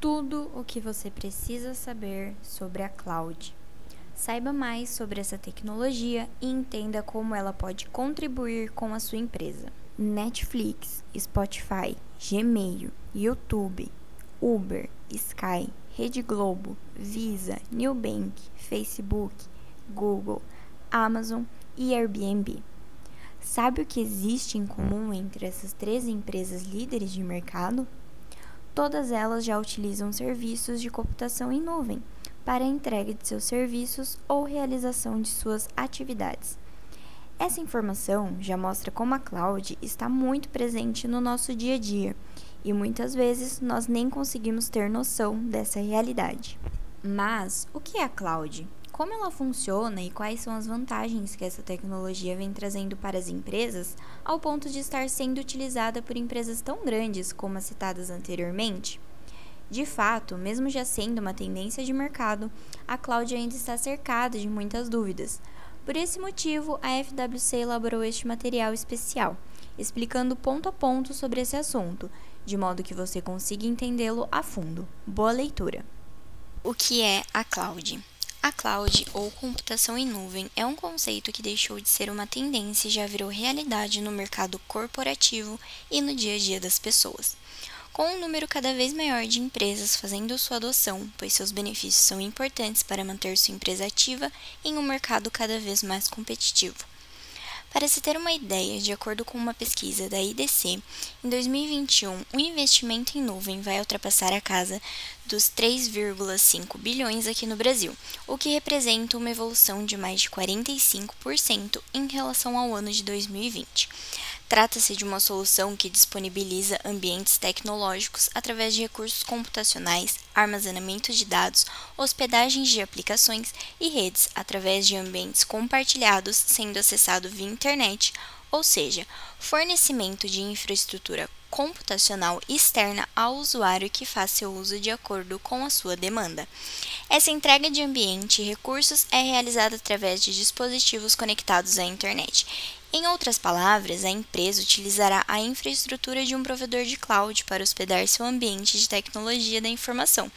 tudo o que você precisa saber sobre a cloud. Saiba mais sobre essa tecnologia e entenda como ela pode contribuir com a sua empresa. Netflix, Spotify, Gmail, YouTube, Uber, Sky, Rede Globo, Visa, Nubank, Facebook, Google, Amazon e Airbnb. Sabe o que existe em comum entre essas três empresas líderes de mercado? Todas elas já utilizam serviços de computação em nuvem para a entrega de seus serviços ou realização de suas atividades. Essa informação já mostra como a cloud está muito presente no nosso dia a dia e muitas vezes nós nem conseguimos ter noção dessa realidade. Mas o que é a cloud? Como ela funciona e quais são as vantagens que essa tecnologia vem trazendo para as empresas, ao ponto de estar sendo utilizada por empresas tão grandes como as citadas anteriormente? De fato, mesmo já sendo uma tendência de mercado, a cloud ainda está cercada de muitas dúvidas. Por esse motivo, a FWC elaborou este material especial, explicando ponto a ponto sobre esse assunto, de modo que você consiga entendê-lo a fundo. Boa leitura! O que é a cloud? A cloud, ou computação em nuvem, é um conceito que deixou de ser uma tendência e já virou realidade no mercado corporativo e no dia a dia das pessoas. Com um número cada vez maior de empresas fazendo sua adoção, pois seus benefícios são importantes para manter sua empresa ativa em um mercado cada vez mais competitivo. Para se ter uma ideia, de acordo com uma pesquisa da IDC, em 2021 o investimento em nuvem vai ultrapassar a casa dos 3,5 bilhões aqui no Brasil, o que representa uma evolução de mais de 45% em relação ao ano de 2020. Trata-se de uma solução que disponibiliza ambientes tecnológicos através de recursos computacionais, armazenamento de dados, hospedagens de aplicações e redes através de ambientes compartilhados sendo acessado via internet, ou seja, fornecimento de infraestrutura computacional externa ao usuário que faz seu uso de acordo com a sua demanda. Essa entrega de ambiente e recursos é realizada através de dispositivos conectados à internet em outras palavras, a empresa utilizará a infraestrutura de um provedor de cloud para hospedar seu ambiente de tecnologia da informação,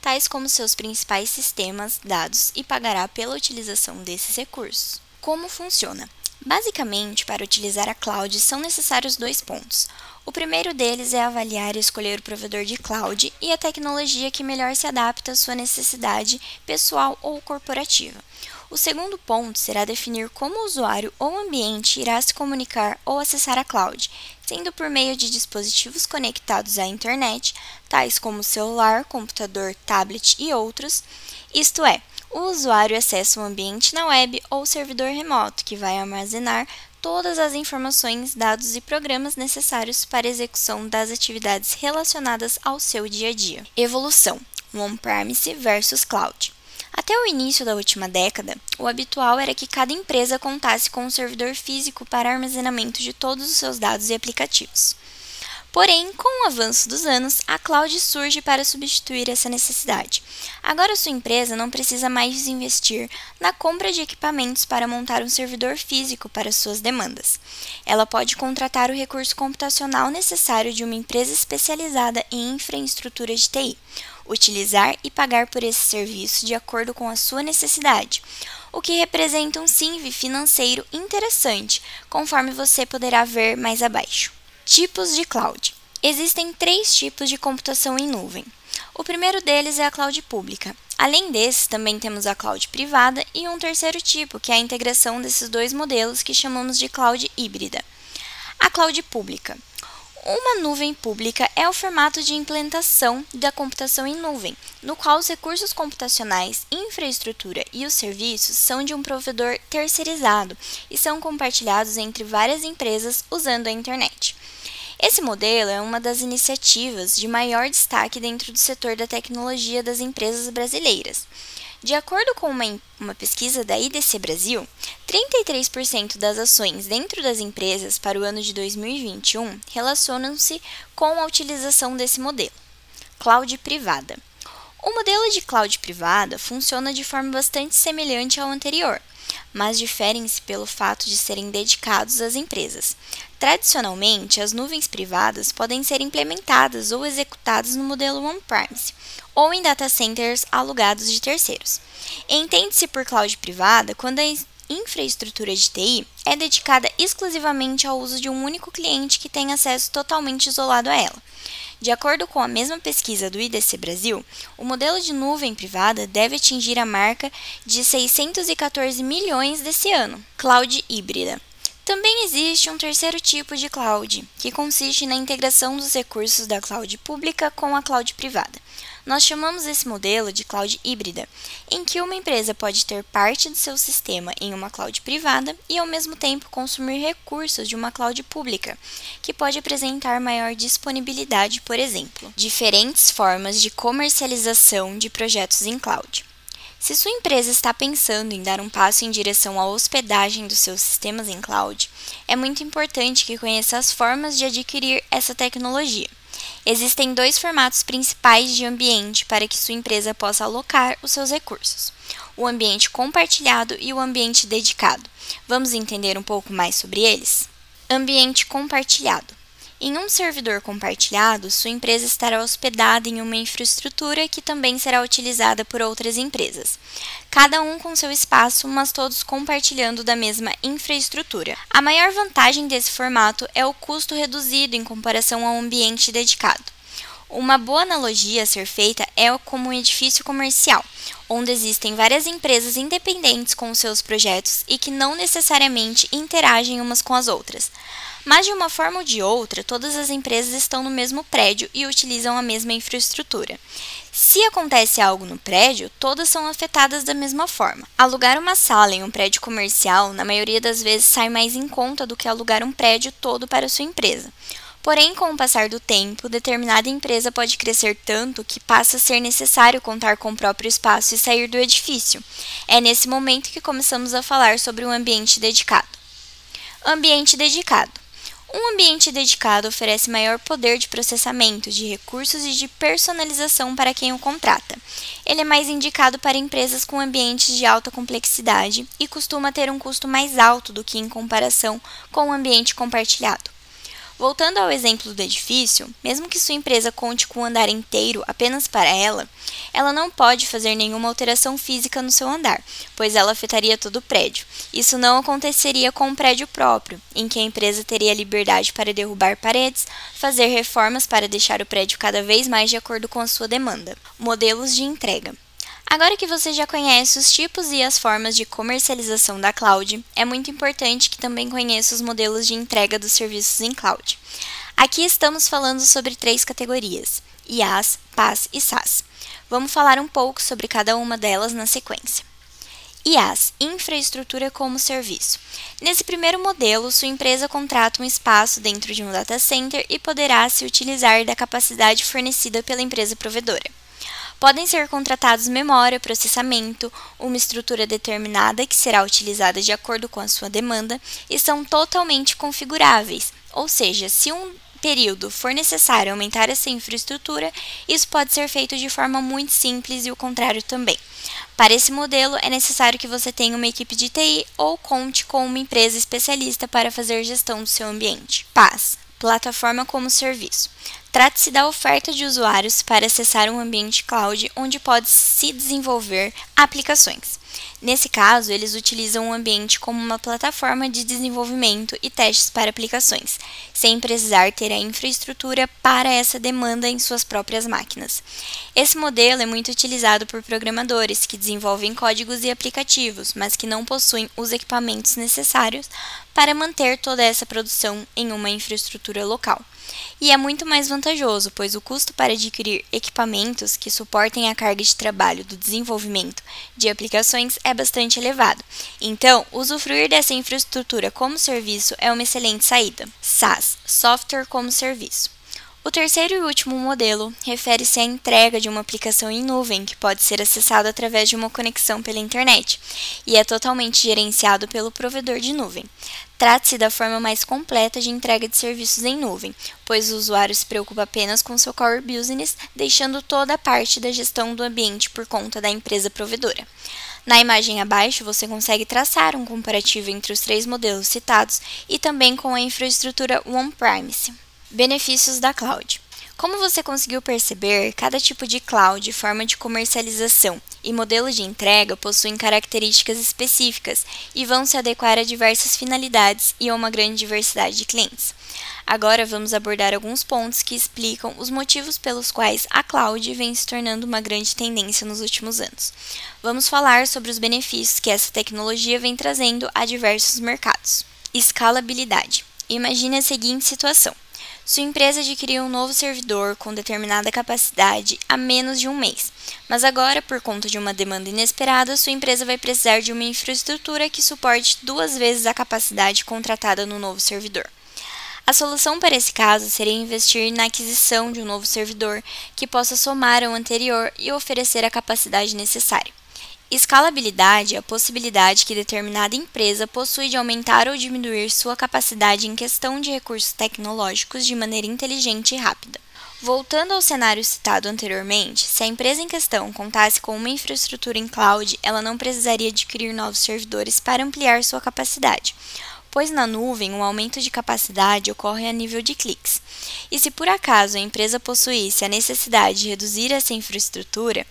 tais como seus principais sistemas, dados, e pagará pela utilização desses recursos. Como funciona? Basicamente, para utilizar a cloud são necessários dois pontos. O primeiro deles é avaliar e escolher o provedor de cloud e a tecnologia que melhor se adapta à sua necessidade pessoal ou corporativa. O segundo ponto será definir como o usuário ou ambiente irá se comunicar ou acessar a cloud, sendo por meio de dispositivos conectados à internet, tais como celular, computador, tablet e outros, isto é, o usuário acessa o ambiente na web ou servidor remoto, que vai armazenar todas as informações, dados e programas necessários para a execução das atividades relacionadas ao seu dia a dia. Evolução: on-premise versus cloud. Até o início da última década, o habitual era que cada empresa contasse com um servidor físico para armazenamento de todos os seus dados e aplicativos. Porém, com o avanço dos anos, a cloud surge para substituir essa necessidade. Agora sua empresa não precisa mais investir na compra de equipamentos para montar um servidor físico para suas demandas. Ela pode contratar o recurso computacional necessário de uma empresa especializada em infraestrutura de TI, utilizar e pagar por esse serviço de acordo com a sua necessidade, o que representa um SINV financeiro interessante, conforme você poderá ver mais abaixo. Tipos de cloud. Existem três tipos de computação em nuvem. O primeiro deles é a cloud pública. Além desses, também temos a cloud privada e um terceiro tipo, que é a integração desses dois modelos que chamamos de cloud híbrida. A cloud pública. Uma nuvem pública é o formato de implementação da computação em nuvem, no qual os recursos computacionais, infraestrutura e os serviços são de um provedor terceirizado e são compartilhados entre várias empresas usando a internet. Esse modelo é uma das iniciativas de maior destaque dentro do setor da tecnologia das empresas brasileiras. De acordo com uma, uma pesquisa da IDC Brasil, 33% das ações dentro das empresas para o ano de 2021 relacionam-se com a utilização desse modelo. Cloud privada. O modelo de cloud privada funciona de forma bastante semelhante ao anterior, mas diferem-se pelo fato de serem dedicados às empresas. Tradicionalmente, as nuvens privadas podem ser implementadas ou executadas no modelo on-premise ou em data centers alugados de terceiros. Entende-se por cloud privada quando a infraestrutura de TI é dedicada exclusivamente ao uso de um único cliente que tem acesso totalmente isolado a ela. De acordo com a mesma pesquisa do IDC Brasil, o modelo de nuvem privada deve atingir a marca de 614 milhões desse ano. Cloud híbrida. Também existe um terceiro tipo de cloud, que consiste na integração dos recursos da cloud pública com a cloud privada. Nós chamamos esse modelo de cloud híbrida, em que uma empresa pode ter parte do seu sistema em uma cloud privada e, ao mesmo tempo, consumir recursos de uma cloud pública, que pode apresentar maior disponibilidade, por exemplo. Diferentes formas de comercialização de projetos em cloud. Se sua empresa está pensando em dar um passo em direção à hospedagem dos seus sistemas em cloud, é muito importante que conheça as formas de adquirir essa tecnologia. Existem dois formatos principais de ambiente para que sua empresa possa alocar os seus recursos: o ambiente compartilhado e o ambiente dedicado. Vamos entender um pouco mais sobre eles? Ambiente compartilhado. Em um servidor compartilhado, sua empresa estará hospedada em uma infraestrutura que também será utilizada por outras empresas, cada um com seu espaço, mas todos compartilhando da mesma infraestrutura. A maior vantagem desse formato é o custo reduzido em comparação ao ambiente dedicado. Uma boa analogia a ser feita é como um edifício comercial, onde existem várias empresas independentes com seus projetos e que não necessariamente interagem umas com as outras. Mas de uma forma ou de outra, todas as empresas estão no mesmo prédio e utilizam a mesma infraestrutura. Se acontece algo no prédio, todas são afetadas da mesma forma. Alugar uma sala em um prédio comercial, na maioria das vezes, sai mais em conta do que alugar um prédio todo para sua empresa. Porém, com o passar do tempo, determinada empresa pode crescer tanto que passa a ser necessário contar com o próprio espaço e sair do edifício. É nesse momento que começamos a falar sobre um ambiente dedicado. Ambiente dedicado. Um ambiente dedicado oferece maior poder de processamento de recursos e de personalização para quem o contrata. Ele é mais indicado para empresas com ambientes de alta complexidade e costuma ter um custo mais alto do que em comparação com o um ambiente compartilhado. Voltando ao exemplo do edifício, mesmo que sua empresa conte com um andar inteiro apenas para ela, ela não pode fazer nenhuma alteração física no seu andar, pois ela afetaria todo o prédio. Isso não aconteceria com um prédio próprio, em que a empresa teria liberdade para derrubar paredes, fazer reformas para deixar o prédio cada vez mais de acordo com a sua demanda. Modelos de entrega. Agora que você já conhece os tipos e as formas de comercialização da cloud, é muito importante que também conheça os modelos de entrega dos serviços em cloud. Aqui estamos falando sobre três categorias: IaaS, PaaS e SaaS. Vamos falar um pouco sobre cada uma delas na sequência. IaaS, Infraestrutura como Serviço. Nesse primeiro modelo, sua empresa contrata um espaço dentro de um data center e poderá se utilizar da capacidade fornecida pela empresa provedora. Podem ser contratados memória, processamento, uma estrutura determinada que será utilizada de acordo com a sua demanda e são totalmente configuráveis, ou seja, se um período for necessário aumentar essa infraestrutura, isso pode ser feito de forma muito simples e o contrário também. Para esse modelo, é necessário que você tenha uma equipe de TI ou conte com uma empresa especialista para fazer gestão do seu ambiente. PaaS Plataforma como Serviço. Trata-se da oferta de usuários para acessar um ambiente cloud onde pode se desenvolver aplicações. Nesse caso, eles utilizam o ambiente como uma plataforma de desenvolvimento e testes para aplicações, sem precisar ter a infraestrutura para essa demanda em suas próprias máquinas. Esse modelo é muito utilizado por programadores que desenvolvem códigos e aplicativos, mas que não possuem os equipamentos necessários para manter toda essa produção em uma infraestrutura local e é muito mais vantajoso, pois o custo para adquirir equipamentos que suportem a carga de trabalho do desenvolvimento de aplicações é bastante elevado. Então, usufruir dessa infraestrutura como serviço é uma excelente saída. SaaS Software como Serviço. O terceiro e último modelo refere-se à entrega de uma aplicação em nuvem que pode ser acessado através de uma conexão pela internet e é totalmente gerenciado pelo provedor de nuvem. Trata-se da forma mais completa de entrega de serviços em nuvem, pois o usuário se preocupa apenas com seu core business, deixando toda a parte da gestão do ambiente por conta da empresa provedora. Na imagem abaixo, você consegue traçar um comparativo entre os três modelos citados e também com a infraestrutura on-premise. Benefícios da cloud. Como você conseguiu perceber, cada tipo de cloud, forma de comercialização e modelo de entrega possuem características específicas e vão se adequar a diversas finalidades e a uma grande diversidade de clientes. Agora vamos abordar alguns pontos que explicam os motivos pelos quais a cloud vem se tornando uma grande tendência nos últimos anos. Vamos falar sobre os benefícios que essa tecnologia vem trazendo a diversos mercados. Escalabilidade. Imagine a seguinte situação. Sua empresa adquiriu um novo servidor com determinada capacidade há menos de um mês, mas agora, por conta de uma demanda inesperada, sua empresa vai precisar de uma infraestrutura que suporte duas vezes a capacidade contratada no novo servidor. A solução para esse caso seria investir na aquisição de um novo servidor que possa somar ao anterior e oferecer a capacidade necessária. Escalabilidade é a possibilidade que determinada empresa possui de aumentar ou diminuir sua capacidade em questão de recursos tecnológicos de maneira inteligente e rápida. Voltando ao cenário citado anteriormente, se a empresa em questão contasse com uma infraestrutura em cloud, ela não precisaria adquirir novos servidores para ampliar sua capacidade, pois na nuvem o aumento de capacidade ocorre a nível de cliques. E se por acaso a empresa possuísse a necessidade de reduzir essa infraestrutura,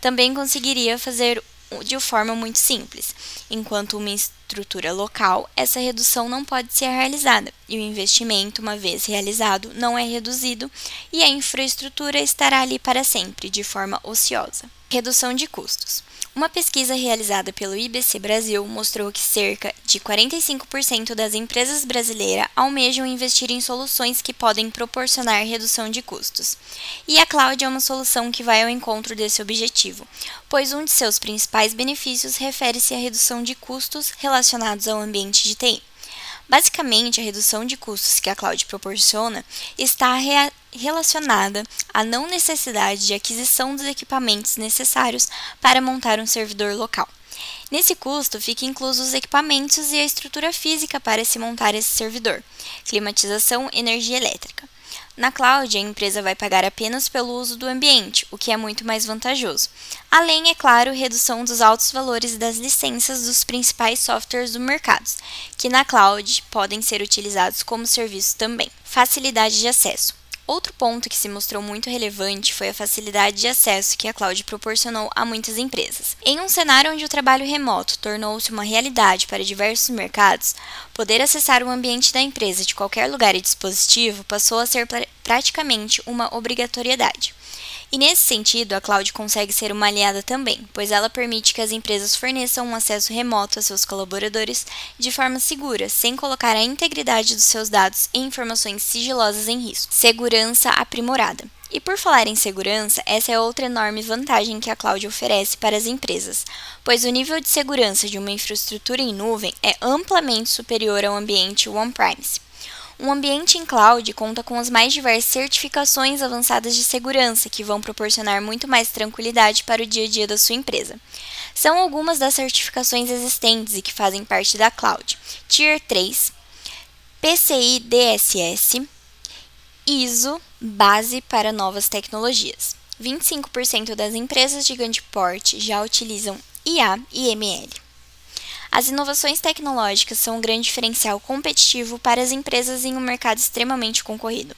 também conseguiria fazer de forma muito simples. Enquanto uma estrutura local, essa redução não pode ser realizada e o investimento, uma vez realizado, não é reduzido e a infraestrutura estará ali para sempre, de forma ociosa. Redução de custos. Uma pesquisa realizada pelo IBC Brasil mostrou que cerca de 45% das empresas brasileiras almejam investir em soluções que podem proporcionar redução de custos. E a cloud é uma solução que vai ao encontro desse objetivo, pois um de seus principais benefícios refere-se à redução de custos relacionados ao ambiente de TI. Basicamente, a redução de custos que a cloud proporciona está relacionada à não necessidade de aquisição dos equipamentos necessários para montar um servidor local. Nesse custo fica inclusos os equipamentos e a estrutura física para se montar esse servidor, climatização, energia elétrica. Na cloud, a empresa vai pagar apenas pelo uso do ambiente, o que é muito mais vantajoso. Além, é claro, redução dos altos valores das licenças dos principais softwares do mercado, que na cloud podem ser utilizados como serviço também. Facilidade de acesso. Outro ponto que se mostrou muito relevante foi a facilidade de acesso que a cloud proporcionou a muitas empresas. Em um cenário onde o trabalho remoto tornou-se uma realidade para diversos mercados, poder acessar o ambiente da empresa de qualquer lugar e dispositivo passou a ser praticamente uma obrigatoriedade. E nesse sentido, a cloud consegue ser uma aliada também, pois ela permite que as empresas forneçam um acesso remoto a seus colaboradores de forma segura, sem colocar a integridade dos seus dados e informações sigilosas em risco. Segurança aprimorada. E por falar em segurança, essa é outra enorme vantagem que a cloud oferece para as empresas, pois o nível de segurança de uma infraestrutura em nuvem é amplamente superior ao ambiente on-premise. Um ambiente em cloud conta com as mais diversas certificações avançadas de segurança que vão proporcionar muito mais tranquilidade para o dia a dia da sua empresa. São algumas das certificações existentes e que fazem parte da cloud: Tier 3, PCI DSS, ISO, base para novas tecnologias. 25% das empresas de grande porte já utilizam IA e ML. As inovações tecnológicas são um grande diferencial competitivo para as empresas em um mercado extremamente concorrido.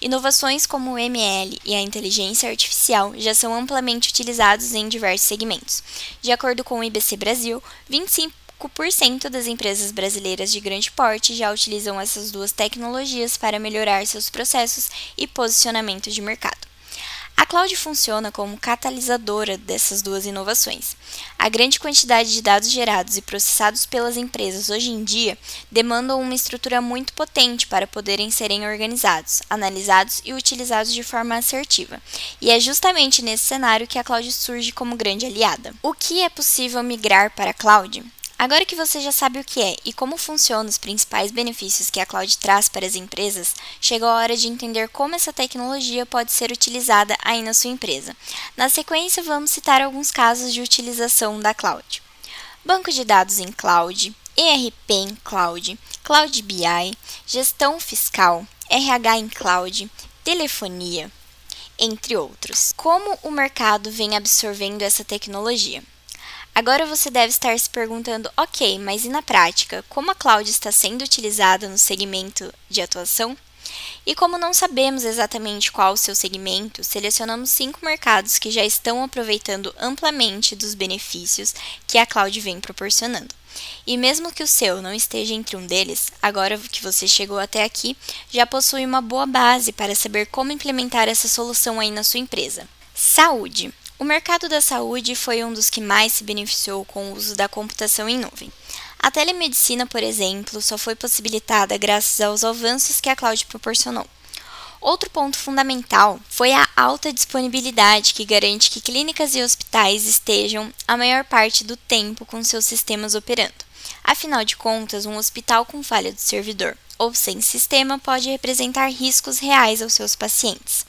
Inovações como o ML e a inteligência artificial já são amplamente utilizados em diversos segmentos. De acordo com o IBC Brasil, 25% das empresas brasileiras de grande porte já utilizam essas duas tecnologias para melhorar seus processos e posicionamento de mercado. A cloud funciona como catalisadora dessas duas inovações. A grande quantidade de dados gerados e processados pelas empresas hoje em dia demandam uma estrutura muito potente para poderem serem organizados, analisados e utilizados de forma assertiva. E é justamente nesse cenário que a cloud surge como grande aliada. O que é possível migrar para a cloud? Agora que você já sabe o que é e como funcionam os principais benefícios que a cloud traz para as empresas, chegou a hora de entender como essa tecnologia pode ser utilizada aí na sua empresa. Na sequência, vamos citar alguns casos de utilização da cloud. Banco de dados em cloud, ERP em cloud, Cloud BI, gestão fiscal, RH em cloud, telefonia, entre outros. Como o mercado vem absorvendo essa tecnologia? Agora você deve estar se perguntando, ok, mas e na prática, como a cloud está sendo utilizada no segmento de atuação? E como não sabemos exatamente qual o seu segmento, selecionamos cinco mercados que já estão aproveitando amplamente dos benefícios que a cloud vem proporcionando. E mesmo que o seu não esteja entre um deles, agora que você chegou até aqui, já possui uma boa base para saber como implementar essa solução aí na sua empresa. Saúde. O mercado da saúde foi um dos que mais se beneficiou com o uso da computação em nuvem. A telemedicina, por exemplo, só foi possibilitada graças aos avanços que a cloud proporcionou. Outro ponto fundamental foi a alta disponibilidade que garante que clínicas e hospitais estejam a maior parte do tempo com seus sistemas operando. Afinal de contas, um hospital com falha do servidor ou sem sistema pode representar riscos reais aos seus pacientes.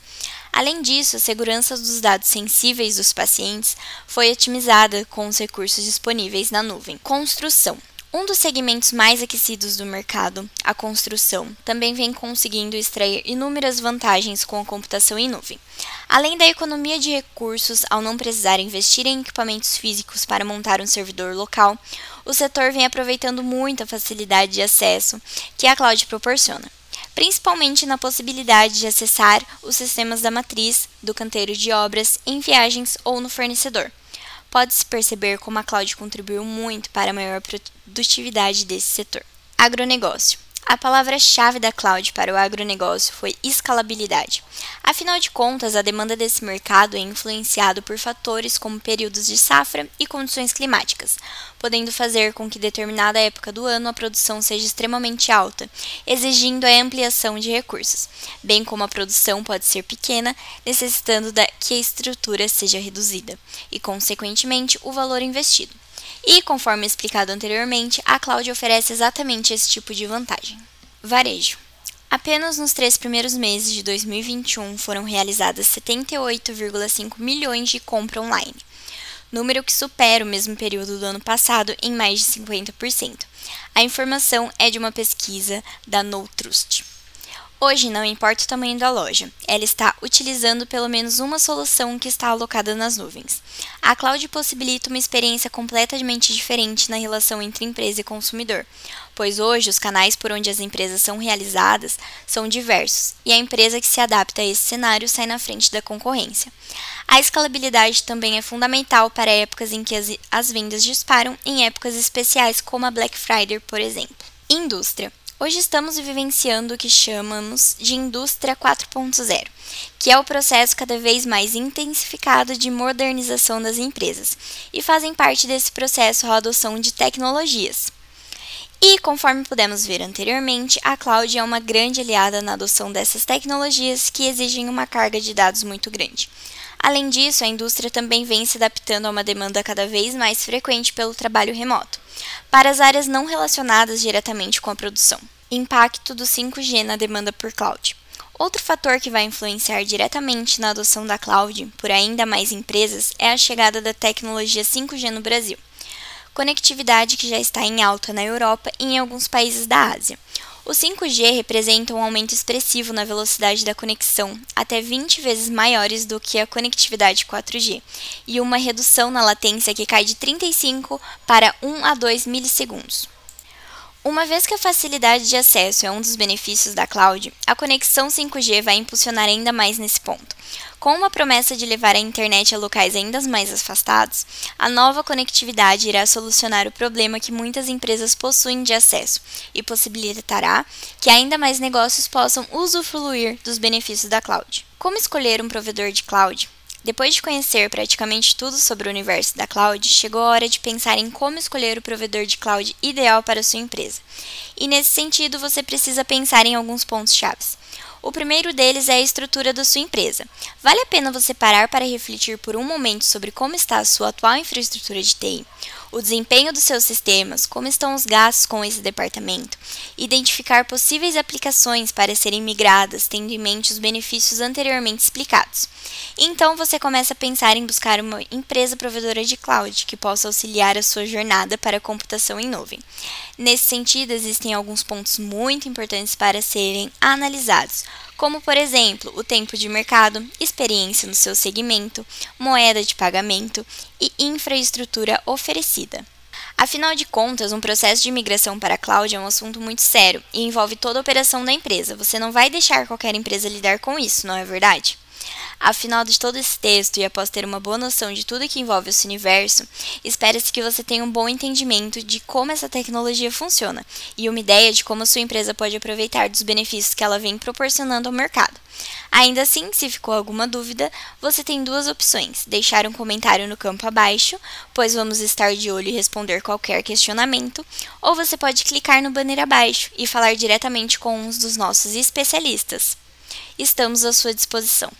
Além disso, a segurança dos dados sensíveis dos pacientes foi otimizada com os recursos disponíveis na nuvem. Construção. Um dos segmentos mais aquecidos do mercado, a construção, também vem conseguindo extrair inúmeras vantagens com a computação em nuvem. Além da economia de recursos ao não precisar investir em equipamentos físicos para montar um servidor local, o setor vem aproveitando muito a facilidade de acesso que a cloud proporciona principalmente na possibilidade de acessar os sistemas da matriz, do canteiro de obras, em viagens ou no fornecedor. Pode-se perceber como a cloud contribuiu muito para a maior produtividade desse setor. Agronegócio. A palavra-chave da cloud para o agronegócio foi escalabilidade. Afinal de contas, a demanda desse mercado é influenciado por fatores como períodos de safra e condições climáticas, podendo fazer com que determinada época do ano a produção seja extremamente alta, exigindo a ampliação de recursos, bem como a produção pode ser pequena, necessitando que a estrutura seja reduzida e, consequentemente, o valor investido. E, conforme explicado anteriormente, a cloud oferece exatamente esse tipo de vantagem. Varejo. Apenas nos três primeiros meses de 2021 foram realizadas 78,5 milhões de compra online, número que supera o mesmo período do ano passado em mais de 50%. A informação é de uma pesquisa da NoTrust. Hoje, não importa o tamanho da loja, ela está utilizando pelo menos uma solução que está alocada nas nuvens. A cloud possibilita uma experiência completamente diferente na relação entre empresa e consumidor, pois hoje os canais por onde as empresas são realizadas são diversos e a empresa que se adapta a esse cenário sai na frente da concorrência. A escalabilidade também é fundamental para épocas em que as, as vendas disparam, em épocas especiais como a Black Friday, por exemplo. Indústria. Hoje estamos vivenciando o que chamamos de indústria 4.0, que é o processo cada vez mais intensificado de modernização das empresas, e fazem parte desse processo a adoção de tecnologias. E, conforme pudemos ver anteriormente, a cloud é uma grande aliada na adoção dessas tecnologias que exigem uma carga de dados muito grande. Além disso, a indústria também vem se adaptando a uma demanda cada vez mais frequente pelo trabalho remoto para as áreas não relacionadas diretamente com a produção. Impacto do 5G na demanda por cloud. Outro fator que vai influenciar diretamente na adoção da cloud por ainda mais empresas é a chegada da tecnologia 5G no Brasil. Conectividade que já está em alta na Europa e em alguns países da Ásia. O 5G representa um aumento expressivo na velocidade da conexão, até 20 vezes maiores do que a conectividade 4G, e uma redução na latência que cai de 35 para 1 a 2 milissegundos. Uma vez que a facilidade de acesso é um dos benefícios da cloud, a conexão 5G vai impulsionar ainda mais nesse ponto. Com uma promessa de levar a internet a locais ainda mais afastados, a nova conectividade irá solucionar o problema que muitas empresas possuem de acesso e possibilitará que ainda mais negócios possam usufruir dos benefícios da cloud. Como escolher um provedor de cloud? Depois de conhecer praticamente tudo sobre o universo da cloud, chegou a hora de pensar em como escolher o provedor de cloud ideal para sua empresa. E nesse sentido, você precisa pensar em alguns pontos chaves. O primeiro deles é a estrutura da sua empresa. Vale a pena você parar para refletir por um momento sobre como está a sua atual infraestrutura de TI? O desempenho dos seus sistemas, como estão os gastos com esse departamento, identificar possíveis aplicações para serem migradas, tendo em mente os benefícios anteriormente explicados. Então você começa a pensar em buscar uma empresa provedora de cloud que possa auxiliar a sua jornada para a computação em nuvem. Nesse sentido, existem alguns pontos muito importantes para serem analisados, como por exemplo o tempo de mercado, experiência no seu segmento, moeda de pagamento e infraestrutura oferecida. Afinal de contas, um processo de migração para a cloud é um assunto muito sério e envolve toda a operação da empresa. Você não vai deixar qualquer empresa lidar com isso, não é verdade? Afinal de todo esse texto e após ter uma boa noção de tudo que envolve esse universo, espera-se que você tenha um bom entendimento de como essa tecnologia funciona e uma ideia de como sua empresa pode aproveitar dos benefícios que ela vem proporcionando ao mercado. Ainda assim, se ficou alguma dúvida, você tem duas opções: deixar um comentário no campo abaixo, pois vamos estar de olho e responder qualquer questionamento, ou você pode clicar no banner abaixo e falar diretamente com um dos nossos especialistas. Estamos à sua disposição.